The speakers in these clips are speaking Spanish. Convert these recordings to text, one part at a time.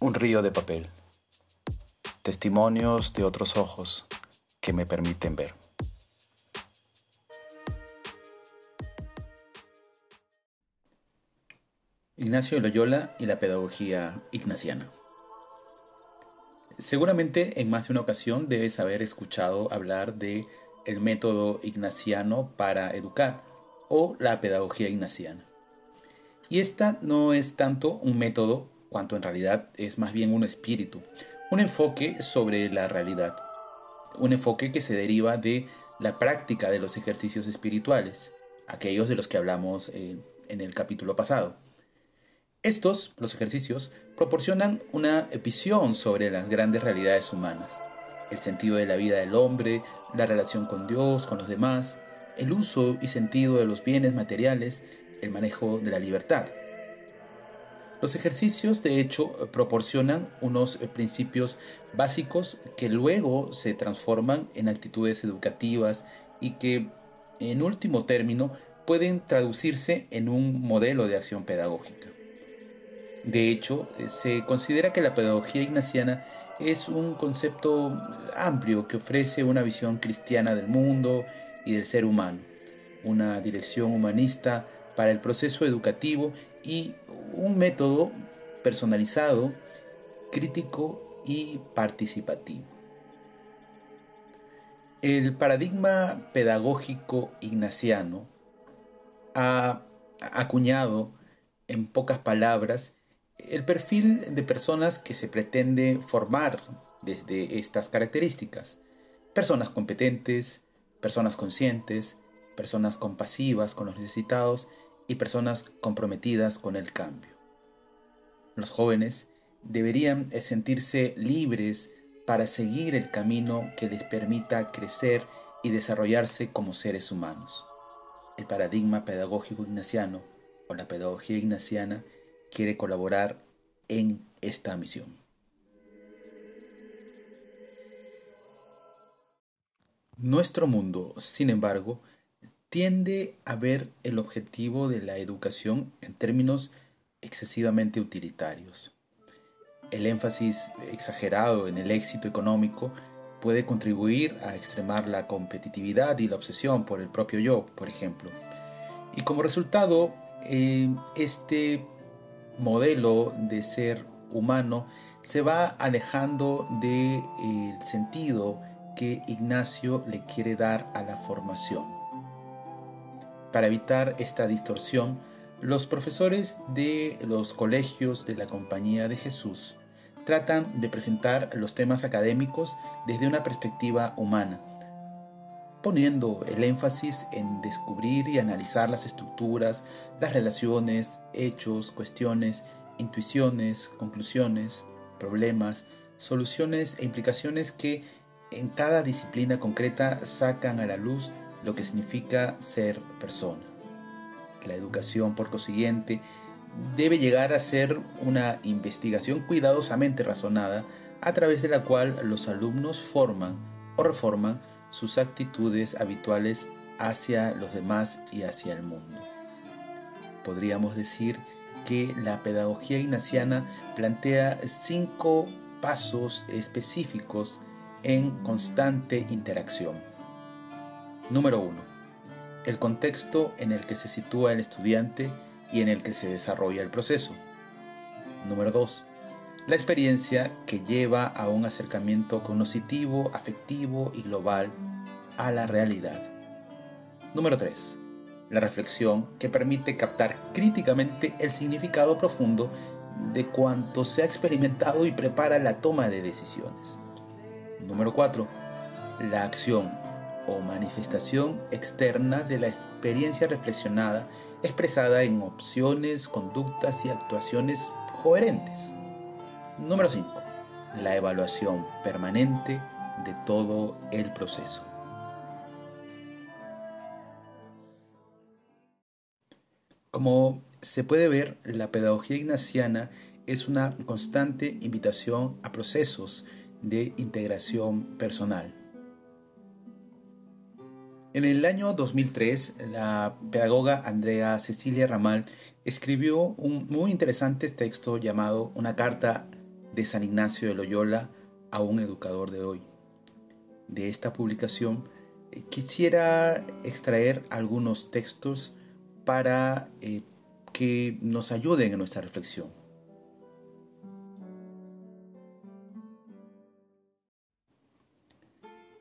Un río de papel. Testimonios de otros ojos que me permiten ver. Ignacio Loyola y la pedagogía ignaciana. Seguramente en más de una ocasión debes haber escuchado hablar de el método ignaciano para educar o la pedagogía ignaciana. Y esta no es tanto un método cuanto en realidad es más bien un espíritu, un enfoque sobre la realidad, un enfoque que se deriva de la práctica de los ejercicios espirituales, aquellos de los que hablamos en el capítulo pasado. Estos, los ejercicios, proporcionan una visión sobre las grandes realidades humanas, el sentido de la vida del hombre, la relación con Dios, con los demás, el uso y sentido de los bienes materiales, el manejo de la libertad. Los ejercicios, de hecho, proporcionan unos principios básicos que luego se transforman en actitudes educativas y que, en último término, pueden traducirse en un modelo de acción pedagógica. De hecho, se considera que la pedagogía ignaciana es un concepto amplio que ofrece una visión cristiana del mundo y del ser humano, una dirección humanista para el proceso educativo y un método personalizado, crítico y participativo. El paradigma pedagógico ignaciano ha acuñado, en pocas palabras, el perfil de personas que se pretende formar desde estas características. Personas competentes, personas conscientes, personas compasivas con los necesitados y personas comprometidas con el cambio. Los jóvenes deberían sentirse libres para seguir el camino que les permita crecer y desarrollarse como seres humanos. El paradigma pedagógico ignaciano o la pedagogía ignaciana quiere colaborar en esta misión. Nuestro mundo, sin embargo, tiende a ver el objetivo de la educación en términos excesivamente utilitarios. El énfasis exagerado en el éxito económico puede contribuir a extremar la competitividad y la obsesión por el propio yo, por ejemplo. Y como resultado, eh, este modelo de ser humano se va alejando del sentido que Ignacio le quiere dar a la formación. Para evitar esta distorsión, los profesores de los colegios de la Compañía de Jesús tratan de presentar los temas académicos desde una perspectiva humana, poniendo el énfasis en descubrir y analizar las estructuras, las relaciones, hechos, cuestiones, intuiciones, conclusiones, problemas, soluciones e implicaciones que en cada disciplina concreta sacan a la luz lo que significa ser persona. La educación, por consiguiente, debe llegar a ser una investigación cuidadosamente razonada a través de la cual los alumnos forman o reforman sus actitudes habituales hacia los demás y hacia el mundo. Podríamos decir que la pedagogía ignaciana plantea cinco pasos específicos en constante interacción. Número 1. El contexto en el que se sitúa el estudiante y en el que se desarrolla el proceso. Número 2 la experiencia que lleva a un acercamiento cognitivo, afectivo y global a la realidad. Número 3. La reflexión que permite captar críticamente el significado profundo de cuanto se ha experimentado y prepara la toma de decisiones. Número 4. La acción o manifestación externa de la experiencia reflexionada expresada en opciones, conductas y actuaciones coherentes. Número 5. La evaluación permanente de todo el proceso. Como se puede ver, la pedagogía ignaciana es una constante invitación a procesos de integración personal. En el año 2003, la pedagoga Andrea Cecilia Ramal escribió un muy interesante texto llamado Una carta de San Ignacio de Loyola a un educador de hoy. De esta publicación eh, quisiera extraer algunos textos para eh, que nos ayuden en nuestra reflexión.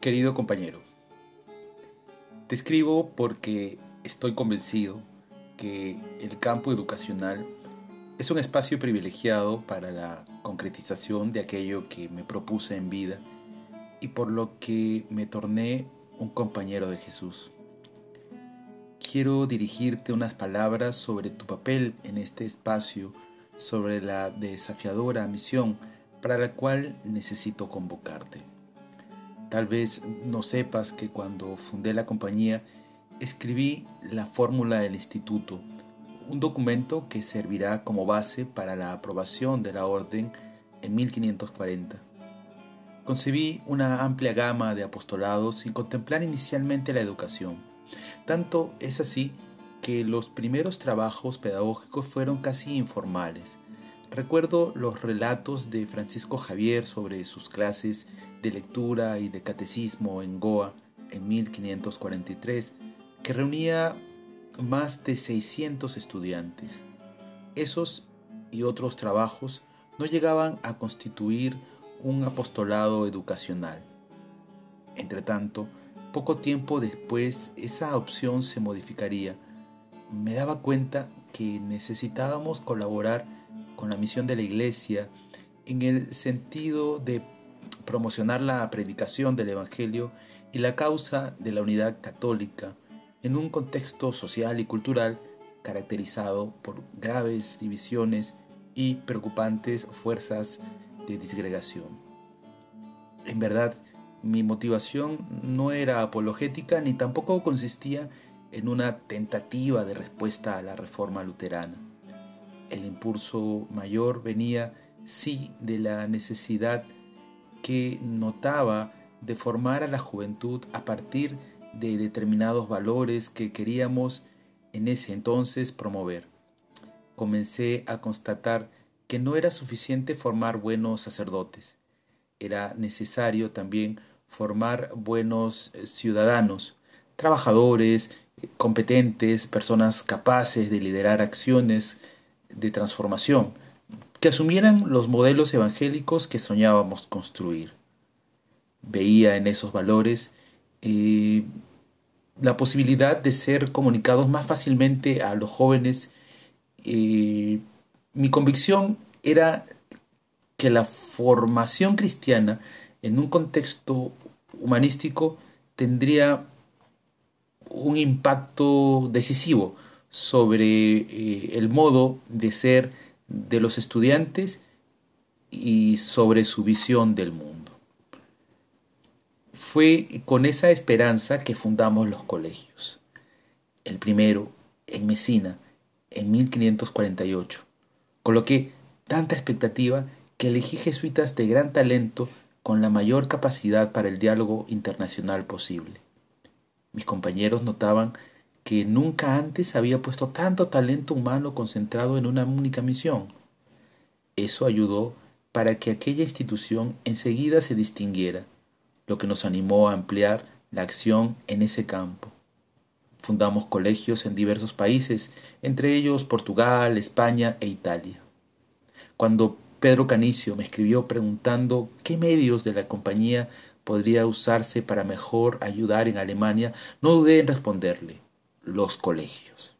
Querido compañero, te escribo porque estoy convencido que el campo educacional es un espacio privilegiado para la concretización de aquello que me propuse en vida y por lo que me torné un compañero de Jesús. Quiero dirigirte unas palabras sobre tu papel en este espacio, sobre la desafiadora misión para la cual necesito convocarte. Tal vez no sepas que cuando fundé la compañía escribí la fórmula del instituto un documento que servirá como base para la aprobación de la orden en 1540. Concebí una amplia gama de apostolados sin contemplar inicialmente la educación. Tanto es así que los primeros trabajos pedagógicos fueron casi informales. Recuerdo los relatos de Francisco Javier sobre sus clases de lectura y de catecismo en Goa en 1543, que reunía más de 600 estudiantes. Esos y otros trabajos no llegaban a constituir un apostolado educacional. Entretanto, poco tiempo después esa opción se modificaría. Me daba cuenta que necesitábamos colaborar con la misión de la Iglesia en el sentido de promocionar la predicación del Evangelio y la causa de la unidad católica en un contexto social y cultural caracterizado por graves divisiones y preocupantes fuerzas de disgregación. En verdad, mi motivación no era apologética ni tampoco consistía en una tentativa de respuesta a la reforma luterana. El impulso mayor venía, sí, de la necesidad que notaba de formar a la juventud a partir de de determinados valores que queríamos en ese entonces promover. Comencé a constatar que no era suficiente formar buenos sacerdotes, era necesario también formar buenos eh, ciudadanos, trabajadores, competentes, personas capaces de liderar acciones de transformación, que asumieran los modelos evangélicos que soñábamos construir. Veía en esos valores eh, la posibilidad de ser comunicados más fácilmente a los jóvenes. Eh, mi convicción era que la formación cristiana en un contexto humanístico tendría un impacto decisivo sobre eh, el modo de ser de los estudiantes y sobre su visión del mundo. Fue con esa esperanza que fundamos los colegios. El primero, en Mesina, en 1548. Coloqué tanta expectativa que elegí jesuitas de gran talento con la mayor capacidad para el diálogo internacional posible. Mis compañeros notaban que nunca antes había puesto tanto talento humano concentrado en una única misión. Eso ayudó para que aquella institución enseguida se distinguiera lo que nos animó a ampliar la acción en ese campo. Fundamos colegios en diversos países, entre ellos Portugal, España e Italia. Cuando Pedro Canicio me escribió preguntando qué medios de la compañía podría usarse para mejor ayudar en Alemania, no dudé en responderle, los colegios.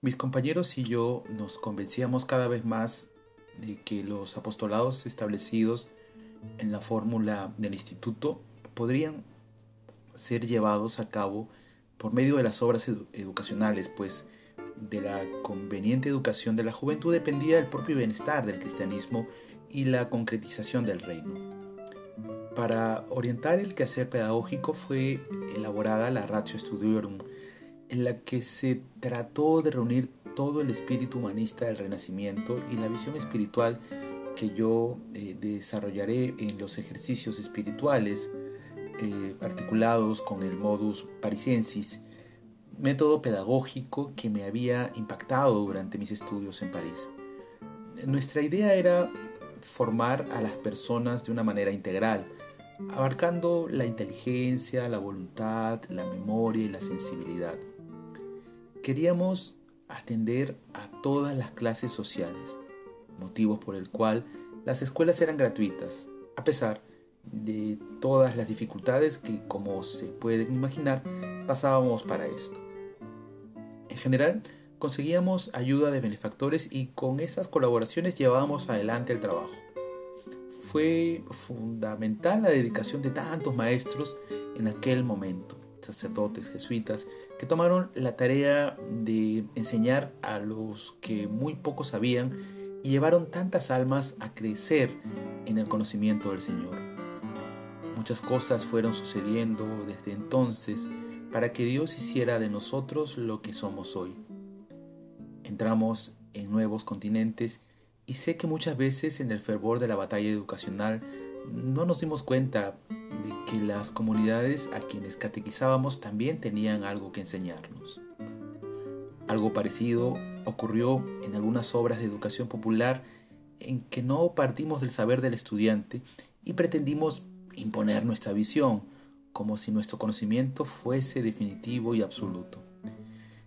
Mis compañeros y yo nos convencíamos cada vez más de que los apostolados establecidos en la fórmula del instituto podrían ser llevados a cabo por medio de las obras educacionales, pues de la conveniente educación de la juventud dependía el propio bienestar del cristianismo y la concretización del reino. Para orientar el quehacer pedagógico fue elaborada la Ratio Studiorum, en la que se trató de reunir todo el espíritu humanista del Renacimiento y la visión espiritual que yo eh, desarrollaré en los ejercicios espirituales eh, articulados con el modus parisiensis método pedagógico que me había impactado durante mis estudios en París. Nuestra idea era formar a las personas de una manera integral, abarcando la inteligencia, la voluntad, la memoria y la sensibilidad. Queríamos atender a todas las clases sociales, motivos por el cual las escuelas eran gratuitas, a pesar de todas las dificultades que, como se pueden imaginar, pasábamos para esto. En general, conseguíamos ayuda de benefactores y con esas colaboraciones llevábamos adelante el trabajo. Fue fundamental la dedicación de tantos maestros en aquel momento, sacerdotes, jesuitas, que tomaron la tarea de enseñar a los que muy poco sabían y llevaron tantas almas a crecer en el conocimiento del Señor. Muchas cosas fueron sucediendo desde entonces para que Dios hiciera de nosotros lo que somos hoy. Entramos en nuevos continentes y sé que muchas veces en el fervor de la batalla educacional no nos dimos cuenta de que las comunidades a quienes catequizábamos también tenían algo que enseñarnos. Algo parecido ocurrió en algunas obras de educación popular en que no partimos del saber del estudiante y pretendimos imponer nuestra visión, como si nuestro conocimiento fuese definitivo y absoluto.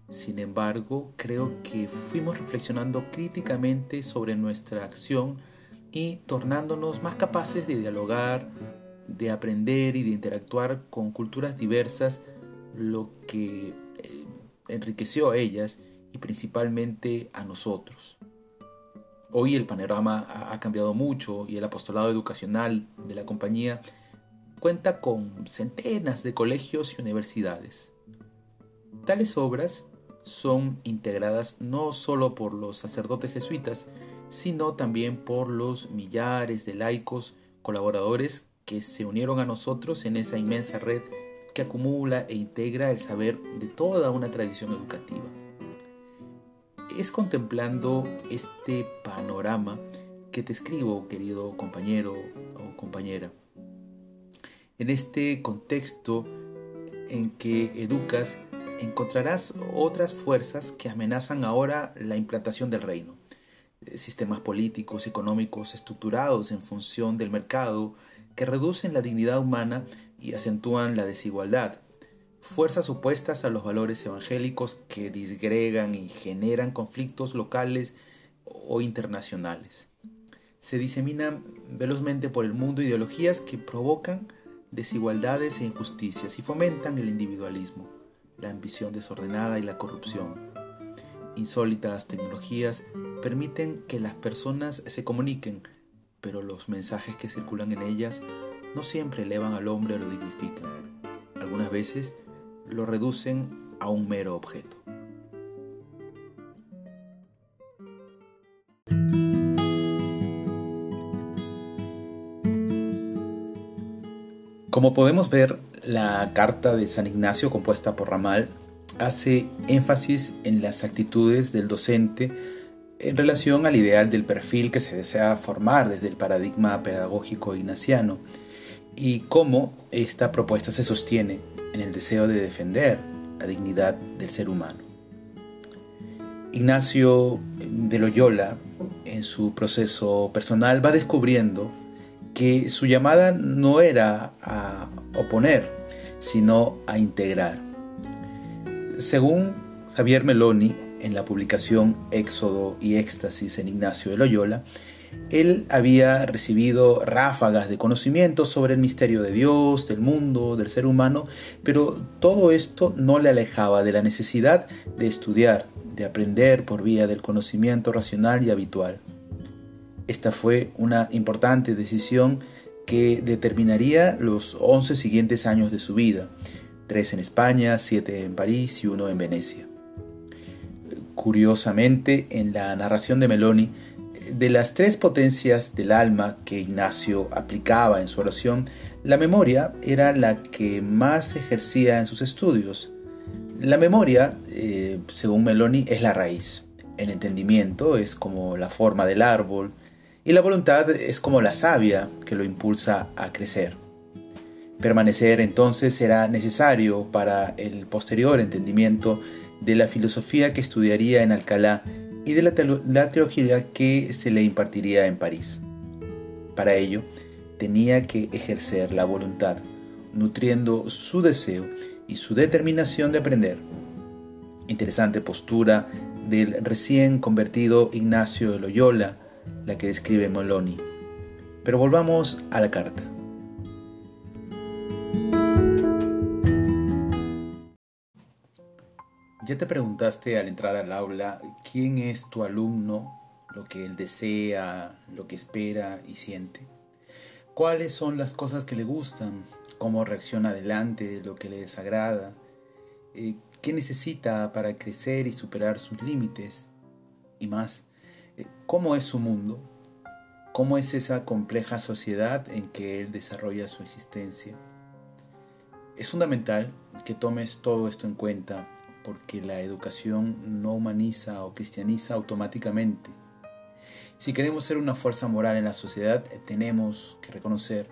Sin embargo, creo que fuimos reflexionando críticamente sobre nuestra acción y tornándonos más capaces de dialogar, de aprender y de interactuar con culturas diversas, lo que eh, enriqueció a ellas y principalmente a nosotros. Hoy el panorama ha cambiado mucho y el apostolado educacional de la compañía cuenta con centenas de colegios y universidades. Tales obras son integradas no solo por los sacerdotes jesuitas, sino también por los millares de laicos colaboradores que se unieron a nosotros en esa inmensa red que acumula e integra el saber de toda una tradición educativa. Es contemplando este panorama que te escribo, querido compañero o compañera. En este contexto en que educas, encontrarás otras fuerzas que amenazan ahora la implantación del reino. Sistemas políticos, económicos estructurados en función del mercado que reducen la dignidad humana y acentúan la desigualdad. Fuerzas opuestas a los valores evangélicos que disgregan y generan conflictos locales o internacionales. Se diseminan velozmente por el mundo ideologías que provocan desigualdades e injusticias y fomentan el individualismo, la ambición desordenada y la corrupción. Insólitas tecnologías permiten que las personas se comuniquen, pero los mensajes que circulan en ellas no siempre elevan al hombre o lo dignifican. Algunas veces lo reducen a un mero objeto. Como podemos ver, la carta de San Ignacio compuesta por Ramal hace énfasis en las actitudes del docente en relación al ideal del perfil que se desea formar desde el paradigma pedagógico ignaciano y cómo esta propuesta se sostiene en el deseo de defender la dignidad del ser humano. Ignacio de Loyola, en su proceso personal, va descubriendo que su llamada no era a oponer, sino a integrar. Según Javier Meloni, en la publicación Éxodo y Éxtasis en Ignacio de Loyola, él había recibido ráfagas de conocimiento sobre el misterio de Dios, del mundo, del ser humano, pero todo esto no le alejaba de la necesidad de estudiar, de aprender por vía del conocimiento racional y habitual. Esta fue una importante decisión que determinaría los 11 siguientes años de su vida, tres en España, siete en París y uno en Venecia. Curiosamente, en la narración de Meloni, de las tres potencias del alma que Ignacio aplicaba en su oración, la memoria era la que más ejercía en sus estudios. La memoria, eh, según Meloni, es la raíz. El entendimiento es como la forma del árbol, y la voluntad es como la savia que lo impulsa a crecer. Permanecer entonces será necesario para el posterior entendimiento de la filosofía que estudiaría en Alcalá y de la, teología que se le impartiría en París. Para ello, tenía que ejercer la voluntad, nutriendo su deseo y su determinación de aprender. Interesante postura del recién convertido Ignacio de Loyola, la que describe Moloni. Pero volvamos a la carta. ¿Ya te preguntaste al entrar al aula quién es tu alumno, lo que él desea, lo que espera y siente? ¿Cuáles son las cosas que le gustan? ¿Cómo reacciona adelante lo que le desagrada? Eh, ¿Qué necesita para crecer y superar sus límites? Y más, ¿cómo es su mundo? ¿Cómo es esa compleja sociedad en que él desarrolla su existencia? Es fundamental que tomes todo esto en cuenta porque la educación no humaniza o cristianiza automáticamente. Si queremos ser una fuerza moral en la sociedad, tenemos que reconocer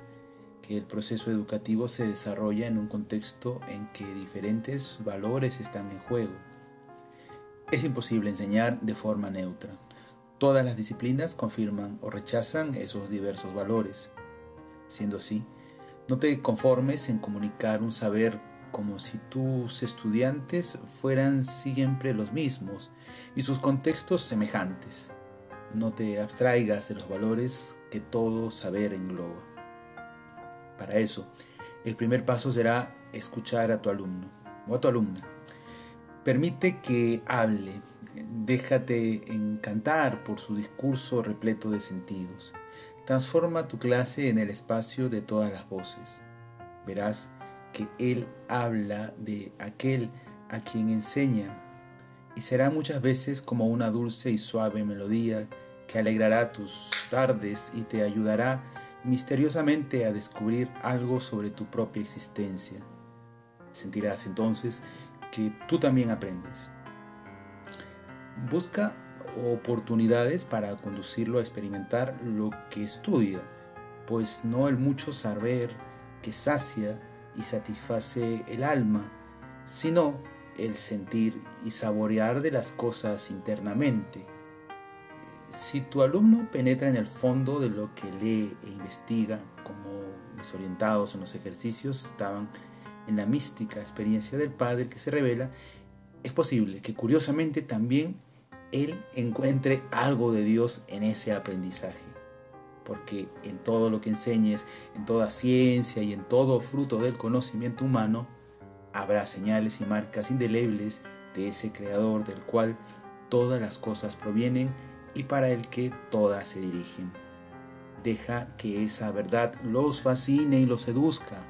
que el proceso educativo se desarrolla en un contexto en que diferentes valores están en juego. Es imposible enseñar de forma neutra. Todas las disciplinas confirman o rechazan esos diversos valores. Siendo así, no te conformes en comunicar un saber como si tus estudiantes fueran siempre los mismos y sus contextos semejantes. No te abstraigas de los valores que todo saber engloba. Para eso, el primer paso será escuchar a tu alumno o a tu alumna. Permite que hable, déjate encantar por su discurso repleto de sentidos. Transforma tu clase en el espacio de todas las voces. Verás que Él habla de aquel a quien enseña y será muchas veces como una dulce y suave melodía que alegrará tus tardes y te ayudará misteriosamente a descubrir algo sobre tu propia existencia. Sentirás entonces que tú también aprendes. Busca oportunidades para conducirlo a experimentar lo que estudia, pues no el mucho saber que sacia y satisface el alma, sino el sentir y saborear de las cosas internamente. Si tu alumno penetra en el fondo de lo que lee e investiga, como desorientados en los ejercicios estaban en la mística experiencia del Padre que se revela, es posible que curiosamente también él encuentre algo de Dios en ese aprendizaje porque en todo lo que enseñes, en toda ciencia y en todo fruto del conocimiento humano, habrá señales y marcas indelebles de ese Creador del cual todas las cosas provienen y para el que todas se dirigen. Deja que esa verdad los fascine y los seduzca.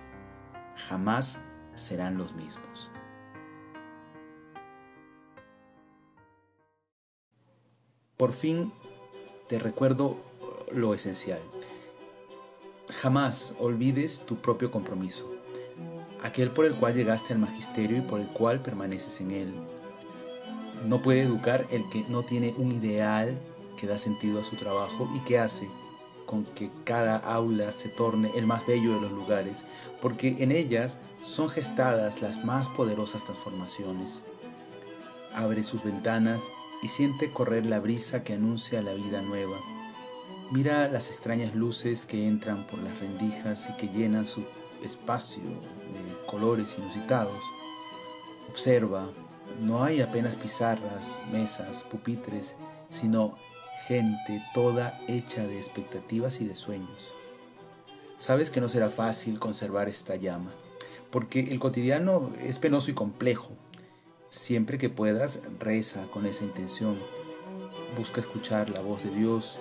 Jamás serán los mismos. Por fin te recuerdo lo esencial. Jamás olvides tu propio compromiso, aquel por el cual llegaste al magisterio y por el cual permaneces en él. No puede educar el que no tiene un ideal que da sentido a su trabajo y que hace con que cada aula se torne el más bello de los lugares, porque en ellas son gestadas las más poderosas transformaciones. Abre sus ventanas y siente correr la brisa que anuncia la vida nueva Mira las extrañas luces que entran por las rendijas y que llenan su espacio de colores inusitados. Observa, no hay apenas pizarras, mesas, pupitres, sino gente toda hecha de expectativas y de sueños. Sabes que no será fácil conservar esta llama, porque el cotidiano es penoso y complejo. Siempre que puedas, reza con esa intención. Busca escuchar la voz de Dios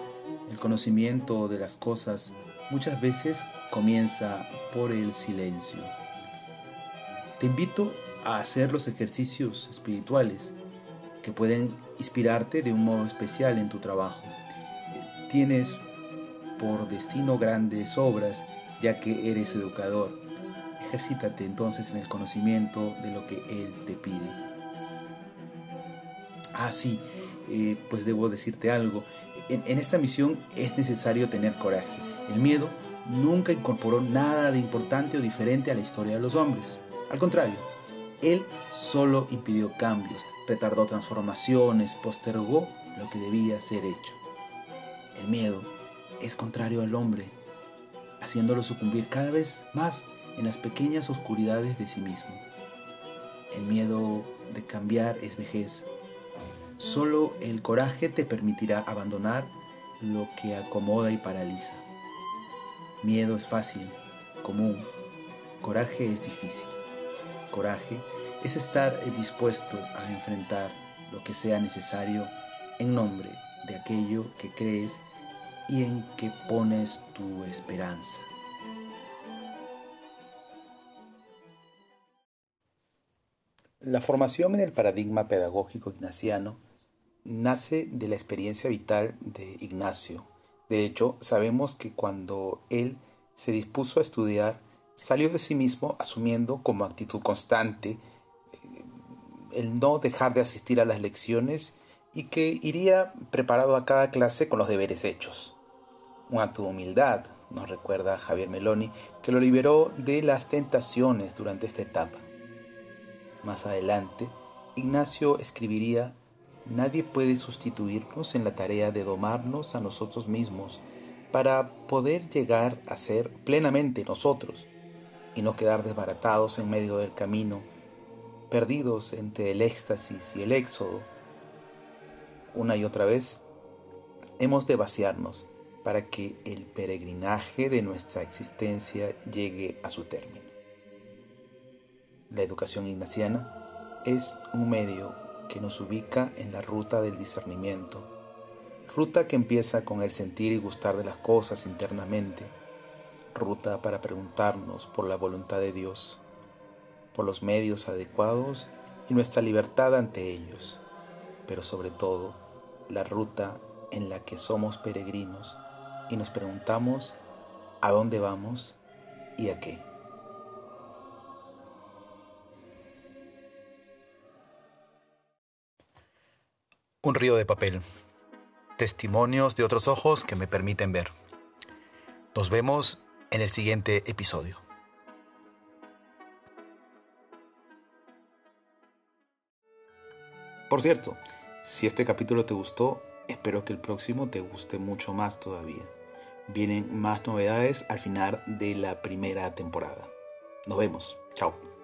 el conocimiento de las cosas muchas veces comienza por el silencio. Te invito a hacer los ejercicios espirituales que pueden inspirarte de un modo especial en tu trabajo. Tienes por destino grandes obras ya que eres educador. Ejercítate entonces en el conocimiento de lo que Él te pide. Ah, sí, eh, pues debo decirte algo en, esta misión es necesario tener coraje. El miedo nunca incorporó nada de importante o diferente a la historia de los hombres. Al contrario, él solo impidió cambios, retardó transformaciones, postergó lo que debía ser hecho. El miedo es contrario al hombre, haciéndolo sucumbir cada vez más en las pequeñas oscuridades de sí mismo. El miedo de cambiar es vejez. Solo el coraje te permitirá abandonar lo que acomoda y paraliza. Miedo es fácil, común. Coraje es difícil. Coraje es estar dispuesto a enfrentar lo que sea necesario en nombre de aquello que crees y en que pones tu esperanza. La formación en el paradigma pedagógico ignaciano nace de la experiencia vital de Ignacio. De hecho, sabemos que cuando él se dispuso a estudiar, salió de sí mismo asumiendo como actitud constante eh, el no dejar de asistir a las lecciones y que iría preparado a cada clase con los deberes hechos. Un acto de humildad, nos recuerda Javier Meloni, que lo liberó de las tentaciones durante esta etapa. Más adelante, Ignacio escribiría Nadie puede sustituirnos en la tarea de domarnos a nosotros mismos para poder llegar a ser plenamente nosotros y no quedar desbaratados en medio del camino, perdidos entre el éxtasis y el éxodo. Una y otra vez, hemos de vaciarnos para que el peregrinaje de nuestra existencia llegue a su término. La educación ignaciana es un medio que nos ubica en la ruta del discernimiento, ruta que empieza con el sentir y gustar de las cosas internamente, ruta para preguntarnos por la voluntad de Dios, por los medios adecuados y nuestra libertad ante ellos, pero sobre todo la ruta en la que somos peregrinos y nos preguntamos a dónde vamos y a qué. Un río de papel. Testimonios de otros ojos que me permiten ver. Nos vemos en el siguiente episodio. Por cierto, si este capítulo te gustó, espero que el próximo te guste mucho más todavía. Vienen más novedades al final de la primera temporada. Nos vemos. Chao.